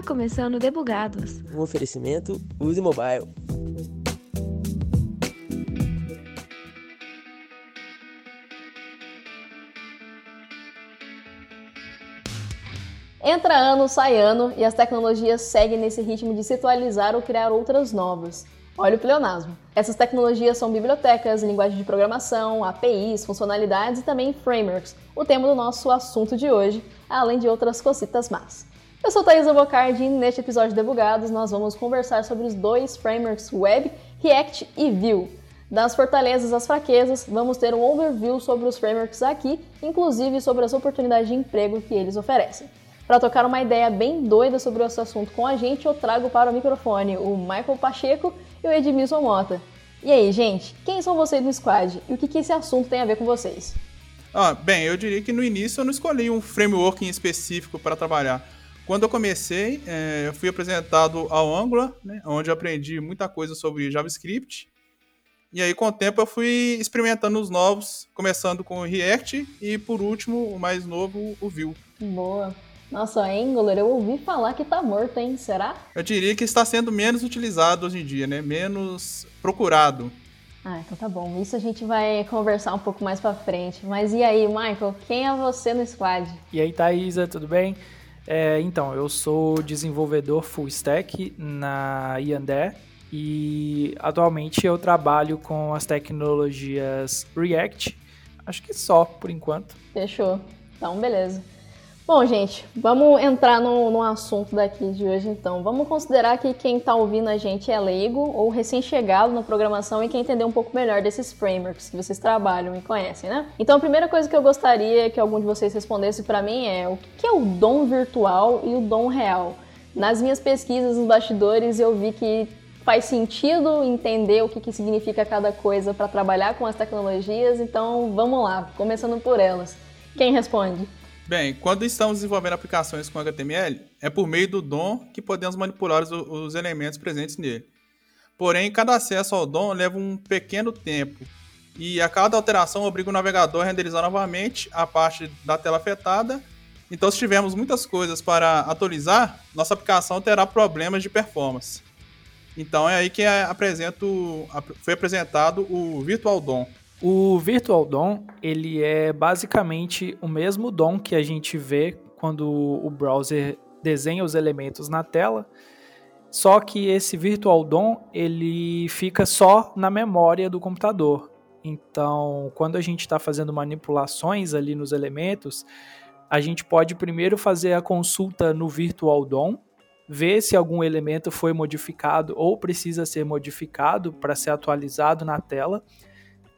Está começando Debugados. Um oferecimento Use Mobile. Entra ano, sai ano e as tecnologias seguem nesse ritmo de se atualizar ou criar outras novas. Olha o pleonasmo. Essas tecnologias são bibliotecas, linguagem de programação, APIs, funcionalidades e também frameworks, o tema do nosso assunto de hoje, além de outras cositas más. Eu sou Thaisa Bocardi e neste episódio de Debugados nós vamos conversar sobre os dois frameworks Web, React e Vue. Das fortalezas às fraquezas, vamos ter um overview sobre os frameworks aqui, inclusive sobre as oportunidades de emprego que eles oferecem. Para tocar uma ideia bem doida sobre esse assunto com a gente, eu trago para o microfone o Michael Pacheco e o Edmilson Mota. E aí, gente, quem são vocês no squad e o que, que esse assunto tem a ver com vocês? Ah, bem, eu diria que no início eu não escolhi um framework em específico para trabalhar. Quando eu comecei, é, eu fui apresentado ao Angular, né, onde eu aprendi muita coisa sobre JavaScript. E aí, com o tempo, eu fui experimentando os novos, começando com o React e, por último, o mais novo, o Vue. Boa. Nossa, Angular, eu ouvi falar que tá morto, hein? Será? Eu diria que está sendo menos utilizado hoje em dia, né? Menos procurado. Ah, então tá bom. Isso a gente vai conversar um pouco mais pra frente. Mas e aí, Michael, quem é você no squad? E aí, Thaisa, tudo bem? É, então, eu sou desenvolvedor full stack na Yandé e atualmente eu trabalho com as tecnologias React. Acho que só, por enquanto. Fechou. Então, beleza. Bom, gente, vamos entrar no, no assunto daqui de hoje então. Vamos considerar que quem está ouvindo a gente é leigo ou recém-chegado na programação e quer entender um pouco melhor desses frameworks que vocês trabalham e conhecem, né? Então a primeira coisa que eu gostaria que algum de vocês respondesse para mim é o que é o dom virtual e o dom real? Nas minhas pesquisas nos bastidores eu vi que faz sentido entender o que, que significa cada coisa para trabalhar com as tecnologias, então vamos lá, começando por elas. Quem responde? Bem, quando estamos desenvolvendo aplicações com HTML, é por meio do DOM que podemos manipular os, os elementos presentes nele. Porém, cada acesso ao DOM leva um pequeno tempo, e a cada alteração obriga o navegador a renderizar novamente a parte da tela afetada. Então, se tivermos muitas coisas para atualizar, nossa aplicação terá problemas de performance. Então, é aí que é apresento, foi apresentado o Virtual DOM. O Virtual DOM, ele é basicamente o mesmo DOM que a gente vê quando o browser desenha os elementos na tela, só que esse Virtual DOM, ele fica só na memória do computador. Então, quando a gente está fazendo manipulações ali nos elementos, a gente pode primeiro fazer a consulta no Virtual DOM, ver se algum elemento foi modificado ou precisa ser modificado para ser atualizado na tela.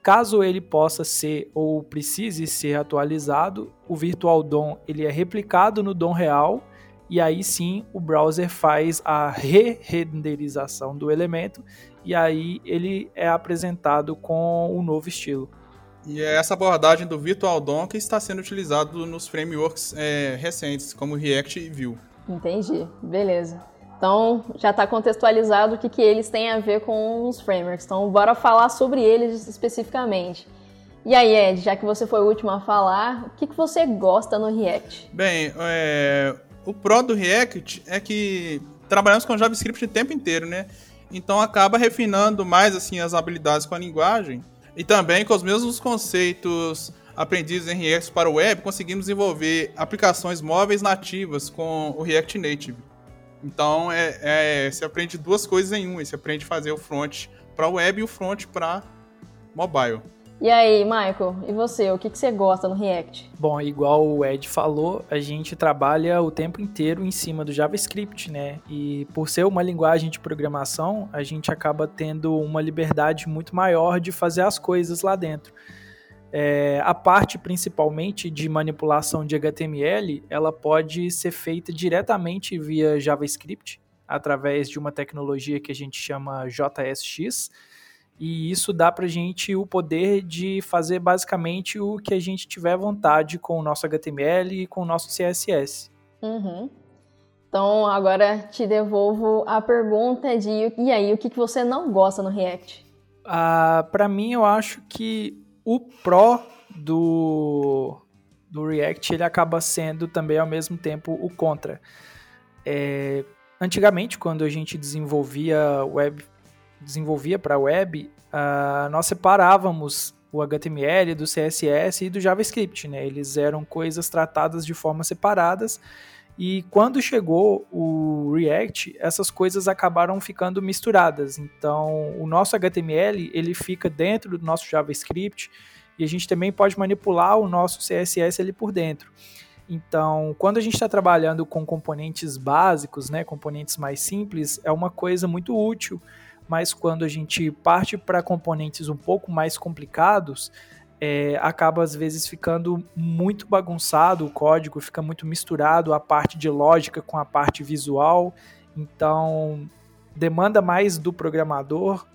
Caso ele possa ser ou precise ser atualizado, o Virtual DOM ele é replicado no DOM real e aí sim o browser faz a re-renderização do elemento e aí ele é apresentado com um novo estilo. E é essa abordagem do Virtual DOM que está sendo utilizado nos frameworks é, recentes, como React e Vue. Entendi, beleza. Então, já está contextualizado o que, que eles têm a ver com os frameworks. Então, bora falar sobre eles especificamente. E aí, Ed, já que você foi o último a falar, o que, que você gosta no React? Bem, é, o pro do React é que trabalhamos com JavaScript o tempo inteiro, né? Então acaba refinando mais assim as habilidades com a linguagem e também com os mesmos conceitos aprendidos em React para o web, conseguimos desenvolver aplicações móveis nativas com o React Native. Então, é, é, você aprende duas coisas em uma. Você aprende a fazer o front para web e o front para mobile. E aí, Michael, e você? O que, que você gosta no React? Bom, igual o Ed falou, a gente trabalha o tempo inteiro em cima do JavaScript, né? E por ser uma linguagem de programação, a gente acaba tendo uma liberdade muito maior de fazer as coisas lá dentro. É, a parte principalmente de manipulação de HTML, ela pode ser feita diretamente via JavaScript, através de uma tecnologia que a gente chama JSX, e isso dá para a gente o poder de fazer basicamente o que a gente tiver vontade com o nosso HTML e com o nosso CSS. Uhum. Então agora te devolvo a pergunta de e aí, o que, você não gosta no React? Ah, para mim, eu acho que o Pro do, do React ele acaba sendo também ao mesmo tempo o contra. é, antigamente, quando a gente desenvolvia web, desenvolvia para web, uh, nós separávamos o HTML do CSS e do JavaScript, né? Eles eram coisas tratadas de forma separadas. E quando chegou o React, essas coisas acabaram ficando misturadas. Então, o nosso HTML ele fica dentro do nosso JavaScript e a gente também pode manipular o nosso CSS ali por dentro. Então, quando a gente está trabalhando com componentes básicos, né, componentes mais simples, é uma coisa muito útil mas quando a gente parte para componentes um pouco mais complicados, é, acaba às vezes ficando muito bagunçado o código, fica muito misturado a parte de lógica com a parte visual, então demanda mais do programador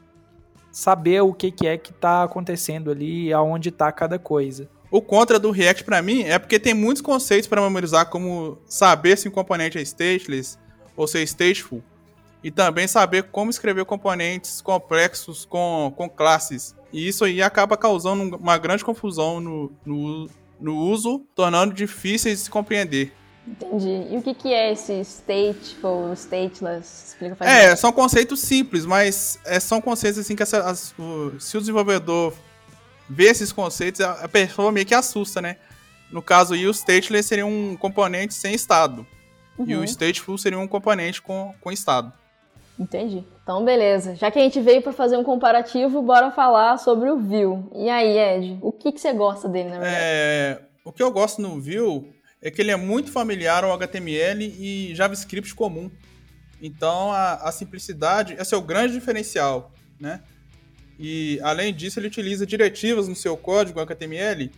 saber o que, que é que está acontecendo ali, aonde está cada coisa. O contra do React para mim é porque tem muitos conceitos para memorizar, como saber se um componente é stateless ou ser stateful e também saber como escrever componentes complexos com, com classes. E isso aí acaba causando uma grande confusão no, no, no uso, tornando difíceis de se compreender. Entendi. E o que, que é esse stateful, stateless? Explica pra É, são conceitos simples, mas é, são conceitos assim que essa, as, o, se o desenvolvedor vê esses conceitos, a, a pessoa meio que assusta, né? No caso aí, o stateless seria um componente sem estado. Uhum. E o uhum. stateful seria um componente com, com estado. Entendi. Então, beleza. Já que a gente veio para fazer um comparativo, bora falar sobre o Vue. E aí, Ed, o que, que você gosta dele, na verdade? É, o que eu gosto no Vue é que ele é muito familiar ao HTML e JavaScript comum. Então, a, a simplicidade é seu grande diferencial, né? E, além disso, ele utiliza diretivas no seu código HTML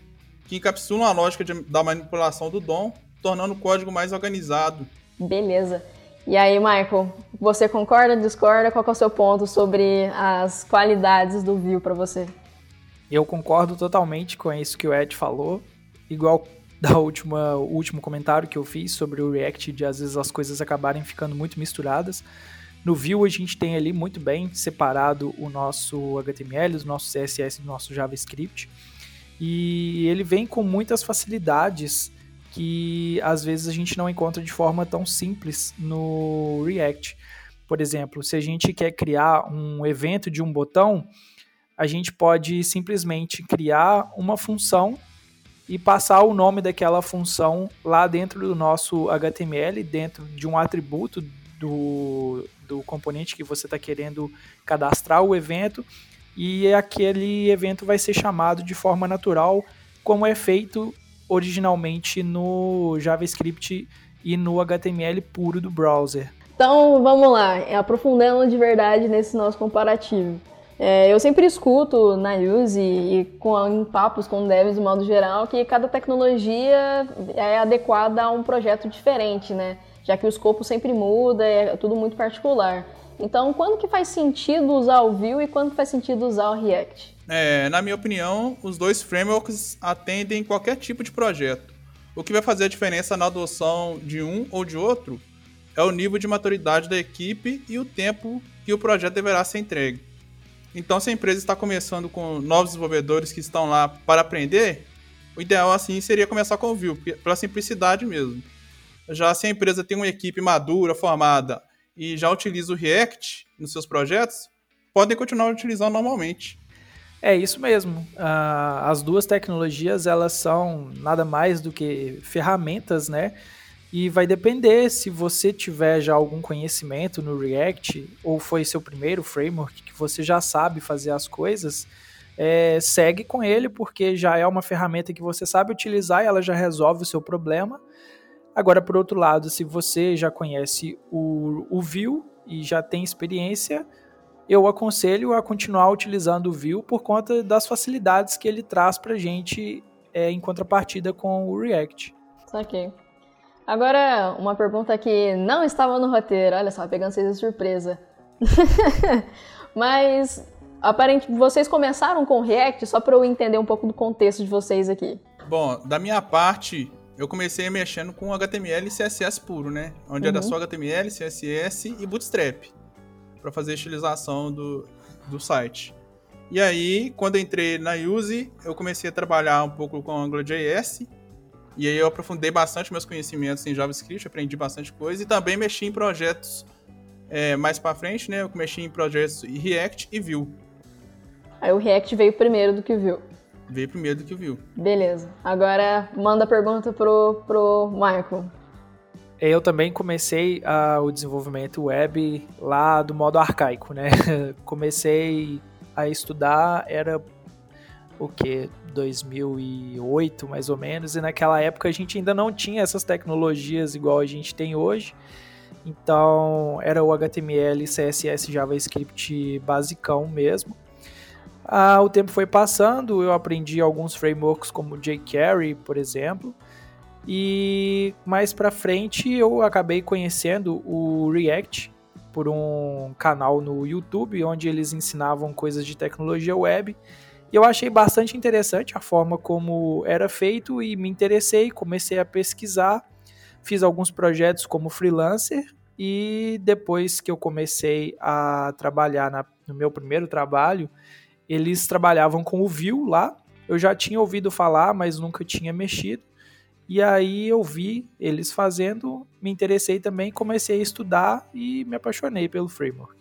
que encapsulam a lógica de, da manipulação do DOM, tornando o código mais organizado. Beleza. E aí, Michael, você concorda, discorda? Qual é o seu ponto sobre as qualidades do Vue para você? Eu concordo totalmente com isso que o Ed falou. Igual da última, o último comentário que eu fiz sobre o React, de às vezes as coisas acabarem ficando muito misturadas. No Vue a gente tem ali muito bem separado o nosso HTML, o nosso CSS o nosso JavaScript. E ele vem com muitas facilidades que às vezes a gente não encontra de forma tão simples no React. Por exemplo, se a gente quer criar um evento de um botão, a gente pode simplesmente criar uma função e passar o nome daquela função lá dentro do nosso HTML, dentro de um atributo do, do componente que você está querendo cadastrar o evento, e aquele evento vai ser chamado de forma natural, como é feito originalmente no JavaScript e no HTML puro do browser. Então vamos lá, aprofundando de verdade nesse nosso comparativo. É, eu sempre escuto na Use e com, em papos com devs de modo geral que cada tecnologia é adequada a um projeto diferente, né? Já que o escopo sempre muda, é tudo muito particular. Então, quando que faz sentido usar o Vue e quando faz sentido usar o React? É, na minha opinião, os dois frameworks atendem qualquer tipo de projeto. O que vai fazer a diferença na adoção de um ou de outro é o nível de maturidade da equipe e o tempo que o projeto deverá ser entregue. Então, se a empresa está começando com novos desenvolvedores que estão lá para aprender, o ideal assim seria começar com o Vue, pela simplicidade mesmo. Já se a empresa tem uma equipe madura, formada e já utiliza o React nos seus projetos, podem continuar utilizando normalmente. É isso mesmo. Uh, as duas tecnologias elas são nada mais do que ferramentas, né? E vai depender se você tiver já algum conhecimento no React ou foi seu primeiro framework que você já sabe fazer as coisas, é, segue com ele porque já é uma ferramenta que você sabe utilizar e ela já resolve o seu problema. Agora, por outro lado, se você já conhece o, o Vue e já tem experiência, eu aconselho a continuar utilizando o Vue por conta das facilidades que ele traz para gente é, em contrapartida com o React. Ok. Agora, uma pergunta que não estava no roteiro, olha só, pegando vocês de surpresa. Mas, aparentemente, vocês começaram com React, só para eu entender um pouco do contexto de vocês aqui. Bom, da minha parte, eu comecei mexendo com HTML e CSS puro, né? Onde uhum. era só HTML, CSS e Bootstrap para fazer a estilização do, do site. E aí, quando entrei na Use, eu comecei a trabalhar um pouco com AngularJS E aí eu aprofundei bastante meus conhecimentos em JavaScript, aprendi bastante coisa e também mexi em projetos é, mais para frente, né? Eu mexi em projetos React e Vue. Aí o React veio primeiro do que o Vue. Veio primeiro do que o Vue. Beleza. Agora manda a pergunta pro, pro Michael. Eu também comecei uh, o desenvolvimento web lá do modo arcaico, né? comecei a estudar, era o que? 2008, mais ou menos, e naquela época a gente ainda não tinha essas tecnologias igual a gente tem hoje. Então, era o HTML, CSS, JavaScript basicão mesmo. Ah, o tempo foi passando, eu aprendi alguns frameworks como jQuery, por exemplo. E mais para frente eu acabei conhecendo o React por um canal no YouTube onde eles ensinavam coisas de tecnologia web. E eu achei bastante interessante a forma como era feito e me interessei, comecei a pesquisar, fiz alguns projetos como freelancer e depois que eu comecei a trabalhar na, no meu primeiro trabalho, eles trabalhavam com o Vue lá. Eu já tinha ouvido falar, mas nunca tinha mexido. E aí eu vi eles fazendo, me interessei também, comecei a estudar e me apaixonei pelo framework.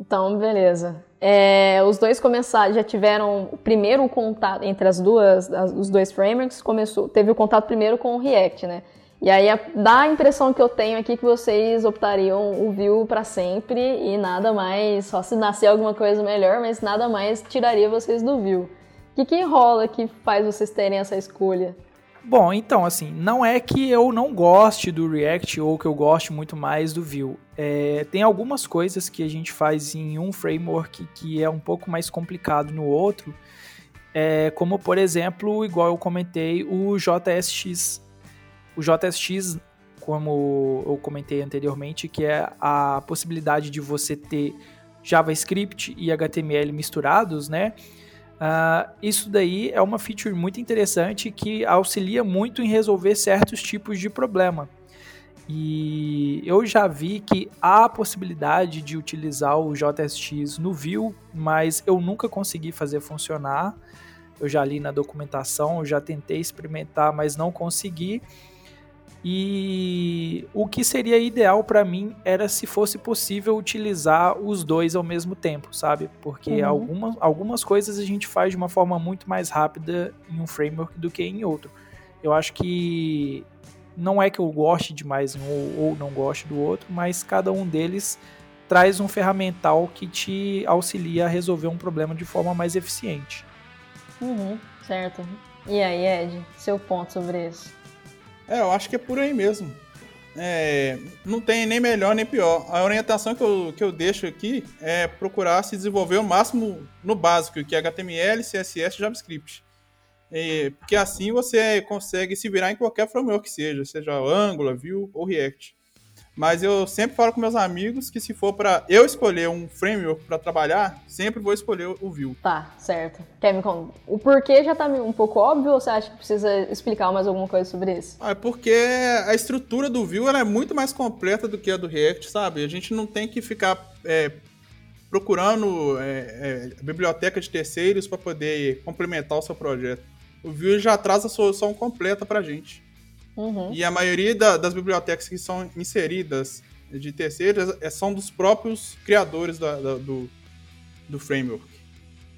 Então, beleza. É, os dois começaram, já tiveram o primeiro contato entre as duas, as, os dois frameworks, começou, teve o contato primeiro com o React, né? E aí a, dá a impressão que eu tenho aqui que vocês optariam o Vue para sempre e nada mais, só se nascer alguma coisa melhor, mas nada mais tiraria vocês do Vue. O que, que rola que faz vocês terem essa escolha? Bom, então, assim, não é que eu não goste do React ou que eu goste muito mais do Vue. É, tem algumas coisas que a gente faz em um framework que é um pouco mais complicado no outro, é, como, por exemplo, igual eu comentei, o JSX o JSX, como eu comentei anteriormente, que é a possibilidade de você ter JavaScript e HTML misturados, né? Uh, isso daí é uma feature muito interessante que auxilia muito em resolver certos tipos de problema. E eu já vi que há a possibilidade de utilizar o JSX no Vue, mas eu nunca consegui fazer funcionar. Eu já li na documentação, já tentei experimentar, mas não consegui. E o que seria ideal para mim era se fosse possível utilizar os dois ao mesmo tempo, sabe? Porque uhum. algumas, algumas coisas a gente faz de uma forma muito mais rápida em um framework do que em outro. Eu acho que não é que eu goste demais um ou, ou não goste do outro, mas cada um deles traz um ferramental que te auxilia a resolver um problema de forma mais eficiente. Uhum, certo. E aí, Ed, seu ponto sobre isso? É, eu acho que é por aí mesmo. É, não tem nem melhor nem pior. A orientação que eu, que eu deixo aqui é procurar se desenvolver o máximo no básico, que é HTML, CSS JavaScript. É, porque assim você consegue se virar em qualquer framework que seja, seja Angular, Vue ou React. Mas eu sempre falo com meus amigos que se for para eu escolher um framework para trabalhar, sempre vou escolher o Vue. Tá, certo. Quer me contar? O porquê já tá um pouco óbvio ou você acha que precisa explicar mais alguma coisa sobre isso? Ah, é porque a estrutura do Vue é muito mais completa do que a do React, sabe? A gente não tem que ficar é, procurando é, é, biblioteca de terceiros para poder complementar o seu projeto. O Vue já traz a solução completa para a gente. Uhum. E a maioria da, das bibliotecas que são inseridas de terceiros é, são dos próprios criadores da, da, do, do framework.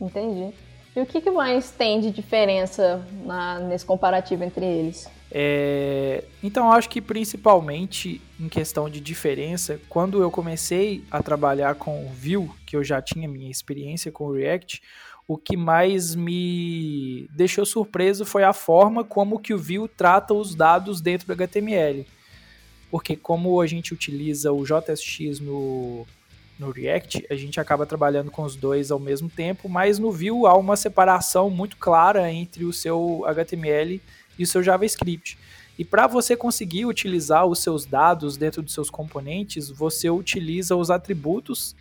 Entendi. E o que, que mais tem de diferença na, nesse comparativo entre eles? É, então, acho que principalmente em questão de diferença, quando eu comecei a trabalhar com o Vue, que eu já tinha minha experiência com o React, o que mais me deixou surpreso foi a forma como que o Vue trata os dados dentro do HTML. Porque como a gente utiliza o JSX no, no React, a gente acaba trabalhando com os dois ao mesmo tempo, mas no Vue há uma separação muito clara entre o seu HTML e o seu JavaScript. E para você conseguir utilizar os seus dados dentro dos seus componentes, você utiliza os atributos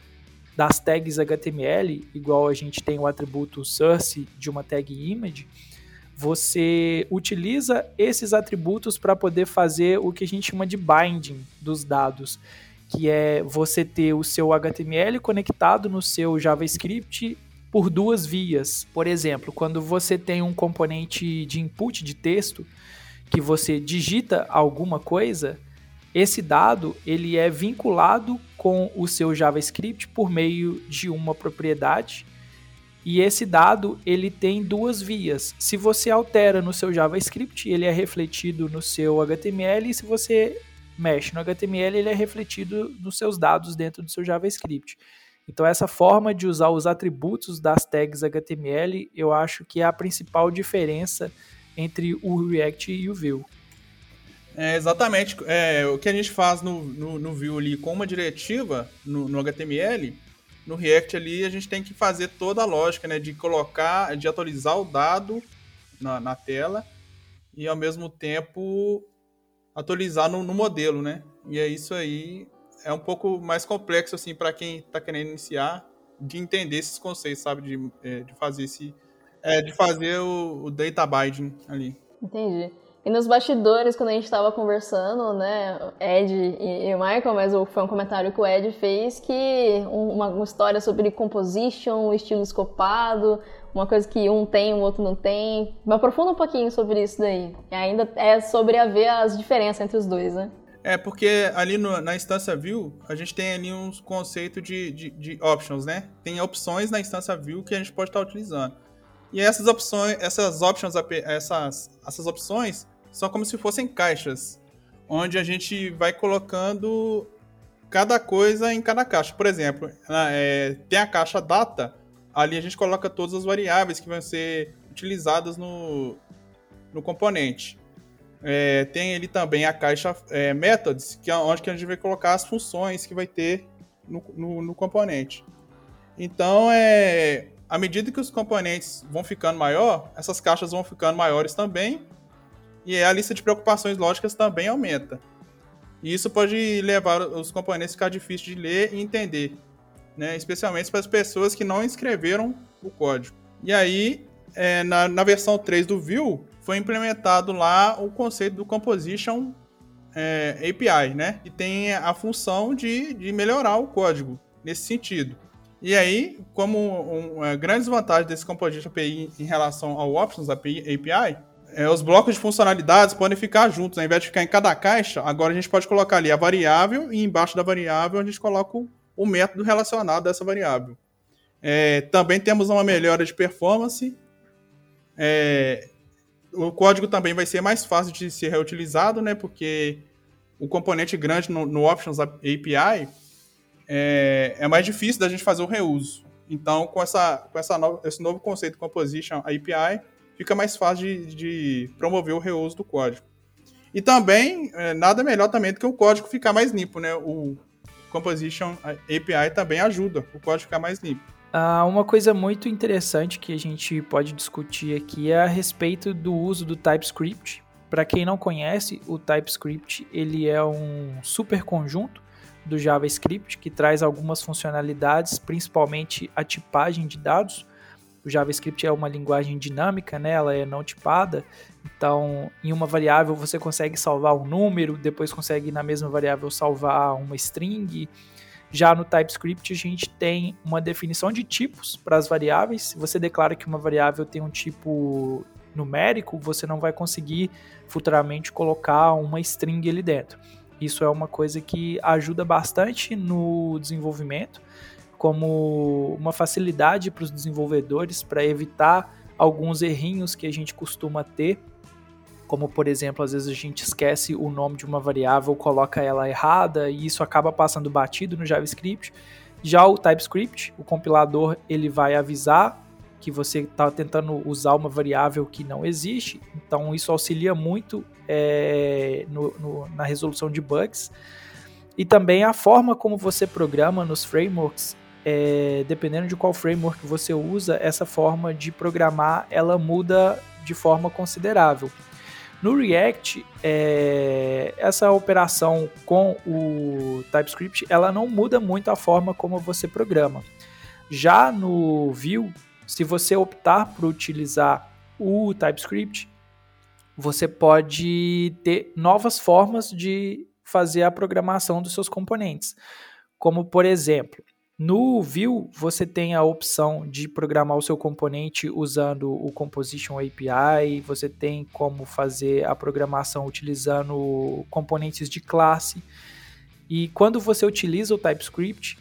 das tags HTML, igual a gente tem o atributo source de uma tag image, você utiliza esses atributos para poder fazer o que a gente chama de binding dos dados, que é você ter o seu HTML conectado no seu JavaScript por duas vias. Por exemplo, quando você tem um componente de input de texto, que você digita alguma coisa, esse dado ele é vinculado com o seu JavaScript por meio de uma propriedade e esse dado ele tem duas vias. Se você altera no seu JavaScript, ele é refletido no seu HTML e se você mexe no HTML, ele é refletido nos seus dados dentro do seu JavaScript. Então essa forma de usar os atributos das tags HTML, eu acho que é a principal diferença entre o React e o Vue. É, exatamente. É, o que a gente faz no, no, no Vue ali com uma diretiva no, no, HTML, no React ali a gente tem que fazer toda a lógica, né? De colocar, de atualizar o dado na, na tela e ao mesmo tempo atualizar no, no modelo, né? E é isso aí. É um pouco mais complexo, assim, para quem está querendo iniciar, de entender esses conceitos, sabe? De, é, de fazer esse. É, de fazer o, o data binding ali. Entendi. E nos bastidores, quando a gente estava conversando, né, Ed e, e o Michael, mas foi um comentário que o Ed fez que uma, uma história sobre composition, estilo escopado, uma coisa que um tem, o outro não tem. Me aprofunda um pouquinho sobre isso daí. E ainda é sobre a ver as diferenças entre os dois, né? É, porque ali no, na instância view, a gente tem ali uns conceitos de, de, de, options, né? Tem opções na instância view que a gente pode estar utilizando. E essas opções, essas options, essas, essas opções, são como se fossem caixas, onde a gente vai colocando cada coisa em cada caixa. Por exemplo, é, tem a caixa data, ali a gente coloca todas as variáveis que vão ser utilizadas no, no componente. É, tem ali também a caixa é, methods, que é onde a gente vai colocar as funções que vai ter no, no, no componente. Então, é, à medida que os componentes vão ficando maior, essas caixas vão ficando maiores também, e a lista de preocupações lógicas também aumenta. E isso pode levar os componentes a ficar difíceis de ler e entender, né? especialmente para as pessoas que não escreveram o código. E aí, é, na, na versão 3 do Vue, foi implementado lá o conceito do Composition é, API, né? E tem a função de, de melhorar o código nesse sentido. E aí, como um, uma grande vantagem desse Composition API em relação ao Options API é, os blocos de funcionalidades podem ficar juntos, ao invés de ficar em cada caixa, agora a gente pode colocar ali a variável e embaixo da variável a gente coloca o, o método relacionado a essa variável. É, também temos uma melhora de performance. É, o código também vai ser mais fácil de ser reutilizado, né? Porque o componente grande no, no Options API é, é, mais difícil da gente fazer o reuso. Então, com, essa, com essa no, esse novo conceito Composition API, fica mais fácil de, de promover o reuso do código. E também, é, nada melhor também do que o código ficar mais limpo, né? O Composition API também ajuda o código ficar mais limpo. Ah, uma coisa muito interessante que a gente pode discutir aqui é a respeito do uso do TypeScript. Para quem não conhece, o TypeScript ele é um super conjunto do JavaScript que traz algumas funcionalidades, principalmente a tipagem de dados, o JavaScript é uma linguagem dinâmica, né? Ela é não tipada. Então, em uma variável você consegue salvar um número, depois consegue na mesma variável salvar uma string. Já no TypeScript a gente tem uma definição de tipos para as variáveis. Se você declara que uma variável tem um tipo numérico, você não vai conseguir futuramente colocar uma string ali dentro. Isso é uma coisa que ajuda bastante no desenvolvimento como uma facilidade para os desenvolvedores para evitar alguns errinhos que a gente costuma ter, como por exemplo, às vezes a gente esquece o nome de uma variável, coloca ela errada e isso acaba passando batido no JavaScript. Já o TypeScript, o compilador, ele vai avisar que você está tentando usar uma variável que não existe, então isso auxilia muito é, no, no, na resolução de bugs. E também a forma como você programa nos frameworks é, dependendo de qual framework você usa, essa forma de programar ela muda de forma considerável. No React, é, essa operação com o TypeScript ela não muda muito a forma como você programa. Já no Vue, se você optar por utilizar o TypeScript, você pode ter novas formas de fazer a programação dos seus componentes. Como, por exemplo, No Vue, você tem a opção de programar o seu componente usando o Composition API, você tem como fazer a programação utilizando componentes de classe. E quando você utiliza o TypeScript,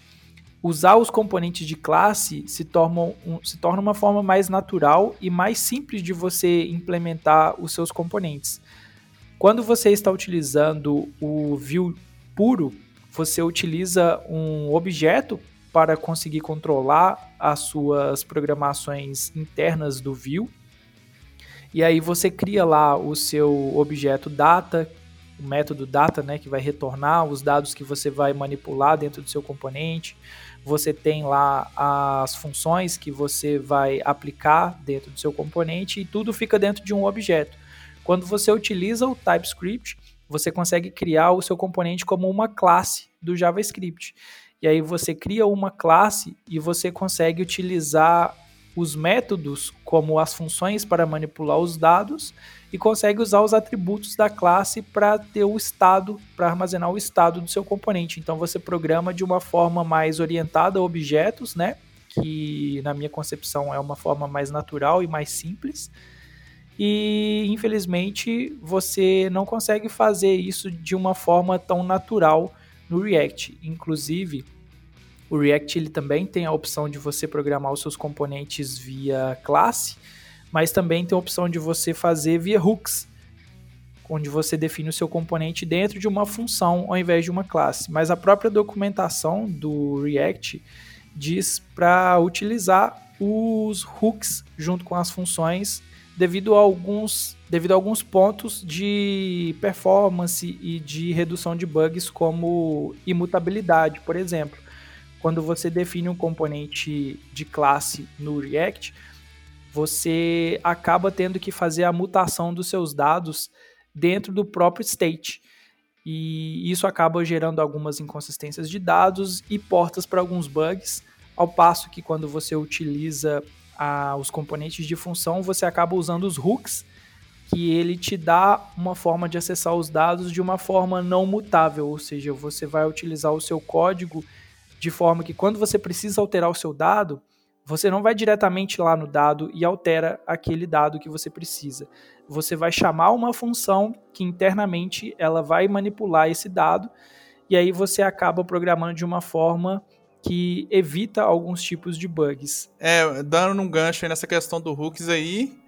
usar os componentes de classe se torna, um, se torna uma forma mais natural e mais simples de você implementar os seus componentes. Quando você está utilizando o Vue puro, você utiliza um objeto para conseguir controlar as suas programações internas do Vue. E aí você cria lá o seu objeto data, o método data, né, que vai retornar os dados que você vai manipular dentro do seu componente. Você tem lá as funções que você vai aplicar dentro do seu componente e tudo fica dentro de um objeto. Quando você utiliza o TypeScript, você consegue criar o seu componente como uma classe do JavaScript. E aí você cria uma classe e você consegue utilizar os métodos como as funções para manipular os dados e consegue usar os atributos da classe para ter o estado, para armazenar o estado do seu componente. Então você programa de uma forma mais orientada a objetos, né? Que na minha concepção é uma forma mais natural e mais simples. E infelizmente você não consegue fazer isso de uma forma tão natural no React. Inclusive, o React ele também tem a opção de você programar os seus componentes via classe, mas também tem a opção de você fazer via hooks, onde você define o seu componente dentro de uma função ao invés de uma classe. Mas a própria documentação do React diz para utilizar os hooks junto com as funções devido a alguns devido a alguns pontos de performance e de redução de bugs, como imutabilidade, por exemplo. Quando você define um componente de classe no React, você acaba tendo que fazer a mutação dos seus dados dentro do próprio state. E isso acaba gerando algumas inconsistências de dados e portas para alguns bugs, ao passo que quando você utiliza a, os componentes de função, você acaba usando os hooks, que ele te dá uma forma de acessar os dados de uma forma não mutável, ou seja, você vai utilizar o seu código de forma que quando você precisa alterar o seu dado, você não vai diretamente lá no dado e altera aquele dado que você precisa. Você vai chamar uma função que internamente ela vai manipular esse dado e aí você acaba programando de uma forma que evita alguns tipos de bugs. É, dando um gancho nessa questão do hooks aí,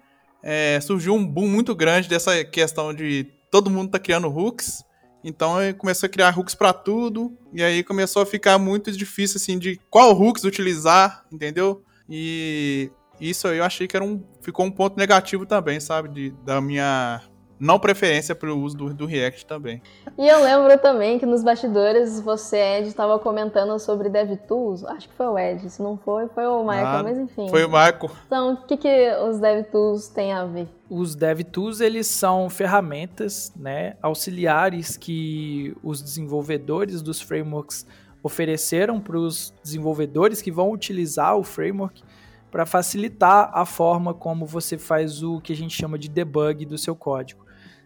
é, surgiu um boom muito grande dessa questão de todo mundo tá criando hooks. Então começou a criar hooks para tudo. E aí começou a ficar muito difícil assim de qual hooks utilizar, entendeu? E isso eu achei que era um, ficou um ponto negativo também, sabe? De, da minha não preferência para o uso do, do, React também. E eu lembro também que nos bastidores você, Ed, estava comentando sobre DevTools. Acho que foi o Ed, se não foi, foi o Michael, ah, mas enfim. Foi o Michael. Então, o que, que os DevTools têm a ver? Os DevTools, eles são ferramentas né, auxiliares que os desenvolvedores dos frameworks ofereceram para os desenvolvedores que vão utilizar o framework para facilitar a forma como você faz o que a gente chama de debug do seu código.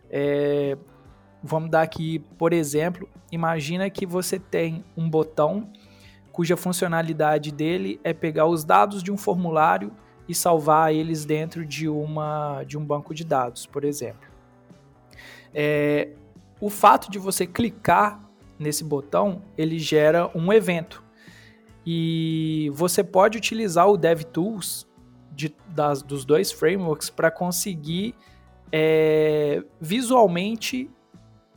É, vamos dar aqui, por exemplo, imagina que você tem um botão cuja funcionalidade dele é pegar os dados de um formulário e salvar eles dentro de, uma, de um banco de dados, por exemplo. É, o fato de você clicar nesse botão, ele gera um evento. E você pode utilizar o DevTools de, das, dos dois frameworks para conseguir é, visualmente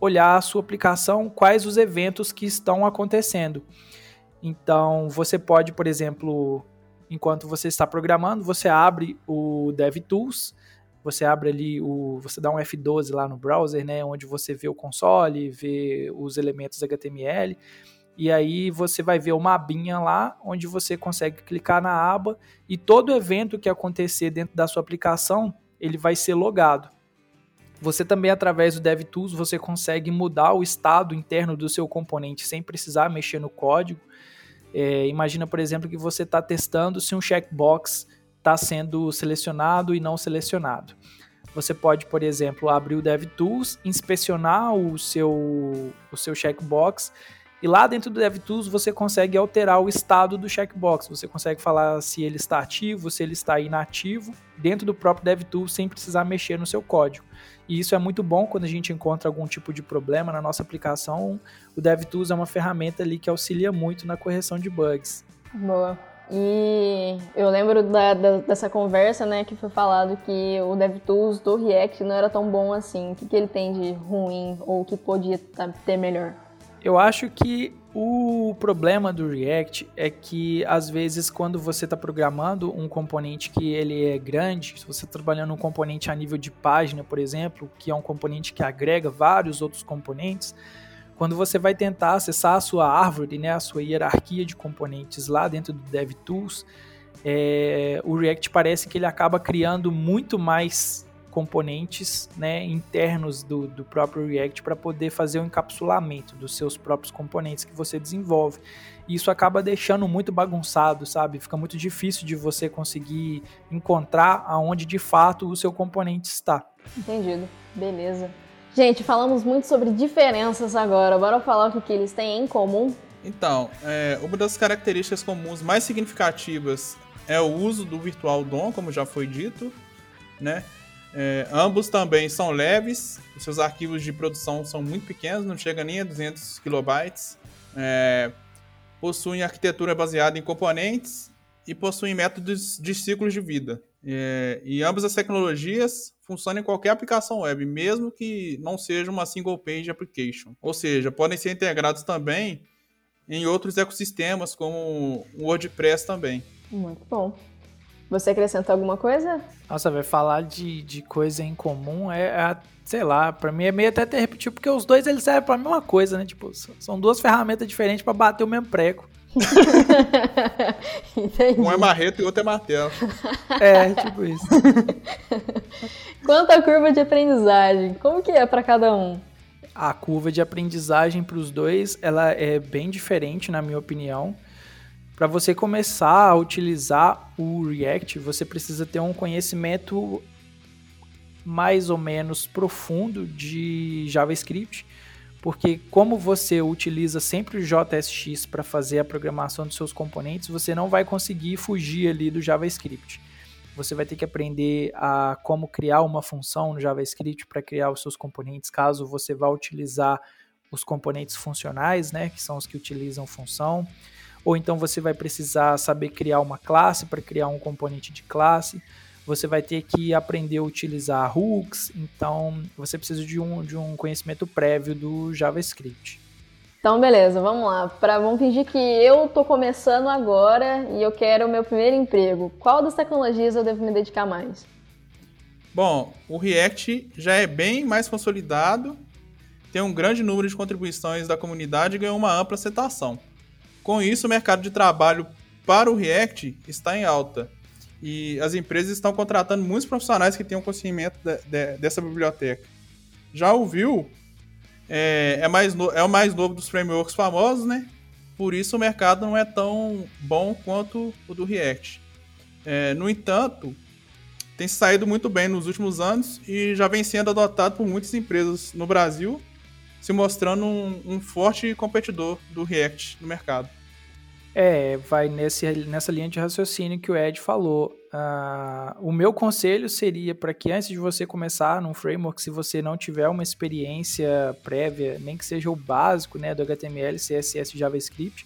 olhar a sua aplicação, quais os eventos que estão acontecendo. Então, você pode, por exemplo, enquanto você está programando, você abre o DevTools, você abre ali o, você dá um F12 lá no browser, né, onde você vê o console, vê os elementos HTML, e aí você vai ver uma abinha lá, onde você consegue clicar na aba e todo evento que acontecer dentro da sua aplicação, ele vai ser logado. Você também, através do DevTools, você consegue mudar o estado interno do seu componente sem precisar mexer no código. É, imagina, por exemplo, que você está testando se um checkbox está sendo selecionado e não selecionado. Você pode, por exemplo, abrir o DevTools, inspecionar o seu, o seu checkbox E lá dentro do DevTools você consegue alterar o estado do checkbox. Você consegue falar se ele está ativo, se ele está inativo, dentro do próprio DevTools sem precisar mexer no seu código. E isso é muito bom quando a gente encontra algum tipo de problema na nossa aplicação. O DevTools é uma ferramenta ali que auxilia muito na correção de bugs. Boa. E eu lembro da, da, dessa conversa, né, que foi falado que o DevTools do React não era tão bom assim. O que, que ele tem de ruim ou o que podia ter melhor? Eu acho que o problema do React é que às vezes quando você está programando um componente que ele é grande, se você está trabalhando um componente a nível de página, por exemplo, que é um componente que agrega vários outros componentes, quando você vai tentar acessar a sua árvore, né, a sua hierarquia de componentes lá dentro do DevTools, é, o React parece que ele acaba criando muito mais componentes né, internos do, do próprio React para poder fazer o encapsulamento dos seus próprios componentes que você desenvolve. E isso acaba deixando muito bagunçado, sabe? Fica muito difícil de você conseguir encontrar aonde de fato o seu componente está. Entendido. Beleza. Gente, falamos muito sobre diferenças agora. Bora falar o que, que eles têm em comum? Então, é, uma das características comuns mais significativas é o uso do Virtual DOM, como já foi dito, né? É, ambos também são leves, seus arquivos de produção são muito pequenos, não chega nem a 200 kilobytes. É, possuem arquitetura baseada em componentes e possuem métodos de ciclos de vida. É, e ambas as tecnologias funcionam em qualquer aplicação web, mesmo que não seja uma single page application. Ou seja, podem ser integrados também em outros ecossistemas, como o WordPress também. Muito bom. Você acrescenta alguma coisa? Nossa, vai falar de, de coisa em comum é, é, sei lá, pra mim é meio até ter repetido, porque os dois eles servem pra mesma coisa, né? Tipo, são duas ferramentas diferentes para bater o mesmo prego. um é marreta e o outro é martelo. É, tipo isso. Quanto à curva de aprendizagem, como que é para cada um? A curva de aprendizagem para os dois, ela é bem diferente, na minha opinião. Para você começar a utilizar o React, você precisa ter um conhecimento mais ou menos profundo de JavaScript, porque como você utiliza sempre o JSX para fazer a programação dos seus componentes, você não vai conseguir fugir ali do JavaScript. Você vai ter que aprender a como criar uma função no JavaScript para criar os seus componentes, caso você vá utilizar os componentes funcionais, né, que são os que utilizam função ou então você vai precisar saber criar uma classe para criar um componente de classe. Você vai ter que aprender a utilizar hooks, então você precisa de um, de um conhecimento prévio do JavaScript. Então, beleza, vamos lá. Pra, vamos fingir que eu tô começando agora e eu quero o meu primeiro emprego. Qual das tecnologias eu devo me dedicar mais? Bom, o React já é bem mais consolidado, tem um grande número de contribuições da comunidade e ganhou uma ampla aceitação. Com isso, o mercado de trabalho para o React está em alta. E as empresas estão contratando muitos profissionais que tenham conhecimento de, de, dessa biblioteca. Já o Vue é, é, mais no, é o mais novo dos frameworks famosos, né? Por isso o mercado não é tão bom quanto o do React. É, no entanto, tem saído muito bem nos últimos anos e já vem sendo adotado por muitas empresas no Brasil se mostrando um, um forte competidor do React no mercado. É, vai nesse, nessa linha de raciocínio que o Ed falou. Uh, o meu conselho seria para que antes de você começar num framework, se você não tiver uma experiência prévia, nem que seja o básico né, do HTML, CSS JavaScript,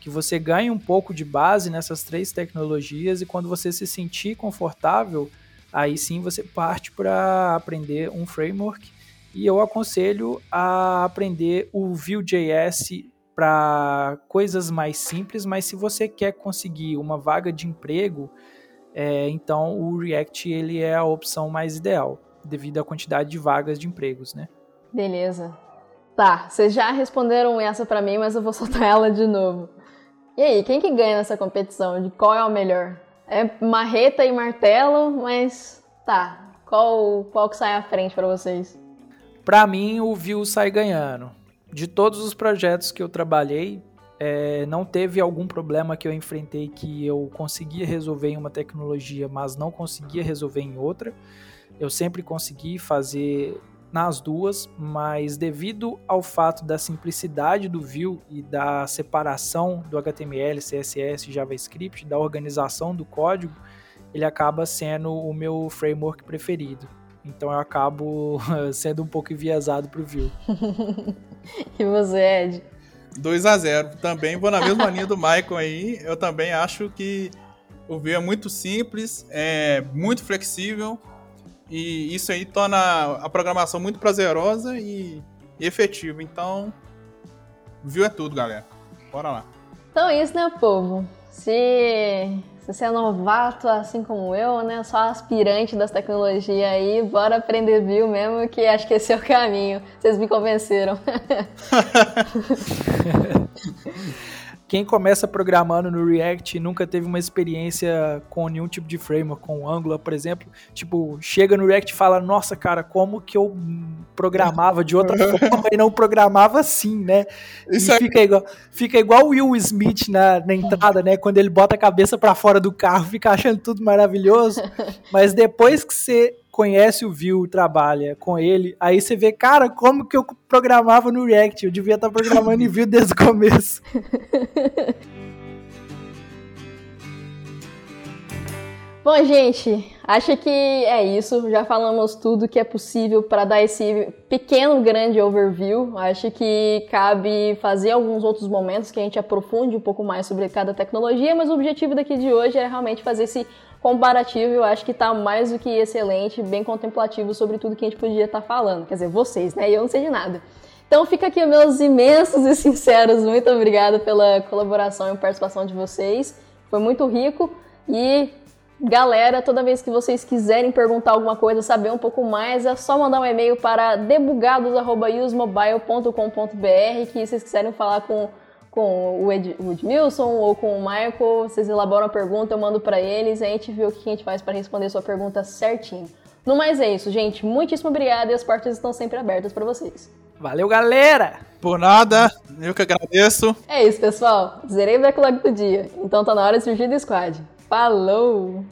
que você ganhe um pouco de base nessas três tecnologias e quando você se sentir confortável, aí sim você parte para aprender um framework e eu aconselho a aprender o Vue.js para coisas mais simples, mas se você quer conseguir uma vaga de emprego, é, então o React ele é a opção mais ideal, devido à quantidade de vagas de empregos, né? Beleza. Tá, vocês já responderam essa para mim, mas eu vou soltar ela de novo. E aí, quem que ganha nessa competição? De qual é o melhor? É marreta e martelo, mas tá. Qual, qual que sai à frente para vocês? Para mim, o Vue sai ganhando. De todos os projetos que eu trabalhei, é, não teve algum problema que eu enfrentei que eu conseguia resolver em uma tecnologia, mas não conseguia resolver em outra. Eu sempre consegui fazer nas duas, mas devido ao fato da simplicidade do Vue e da separação do HTML, CSS, JavaScript, da organização do código, ele acaba sendo o meu framework preferido. Então eu acabo sendo um pouco enviesado pro Vue. e você, Ed? 2 a 0 Também vou na mesma linha do Michael aí. Eu também acho que o Vue é muito simples, é muito flexível e isso aí torna a programação muito prazerosa e efetiva. Então, Vue é tudo, galera. Bora lá. Então é isso, né, povo? Se você é novato, assim como eu, né? Só aspirante das tecnologias aí, bora aprender Vue mesmo, que acho que esse é o caminho. Vocês me convenceram. Quem começa programando no React e nunca teve uma experiência com nenhum tipo de framework, com Angular, por exemplo, tipo, chega no React e fala, nossa, cara, como que eu programava de outra forma e não programava assim, né? Isso e fica, igual, fica igual o Will Smith na, na entrada, né? Quando ele bota a cabeça para fora do carro, fica achando tudo maravilhoso, mas depois que você conhece o Vue, trabalha com ele, aí você vê, cara, como que eu programava no React? Eu devia estar programando em Vue desde o começo. Bom, gente, acho que é isso. Já falamos tudo que é possível para dar esse pequeno, grande overview. Acho que cabe fazer alguns outros momentos que a gente aprofunde um pouco mais sobre cada tecnologia, mas o objetivo daqui de hoje é realmente fazer esse comparativo, eu acho que está mais do que excelente, bem contemplativo sobre tudo que a gente podia estar tá falando. Quer dizer, vocês, né? Eu não sei de nada. Então fica aqui meus imensos e sinceros muito obrigada pela colaboração e participação de vocês. Foi muito rico e galera, toda vez que vocês quiserem perguntar alguma coisa, saber um pouco mais, é só mandar um e-mail para debugados@usmobile.com.br que vocês quiserem falar com com o, Ed, o Edmilson ou com o Michael, vocês elaboram a pergunta, eu mando para eles e a gente vê o que a gente faz para responder sua pergunta certinho. No mais é isso, gente. Muitíssimo obrigado e as portas estão sempre abertas para vocês. Valeu, galera! Por nada, eu que agradeço. É isso, pessoal. Zerei o backlog do dia. Então tá na hora de surgir do squad. Falou!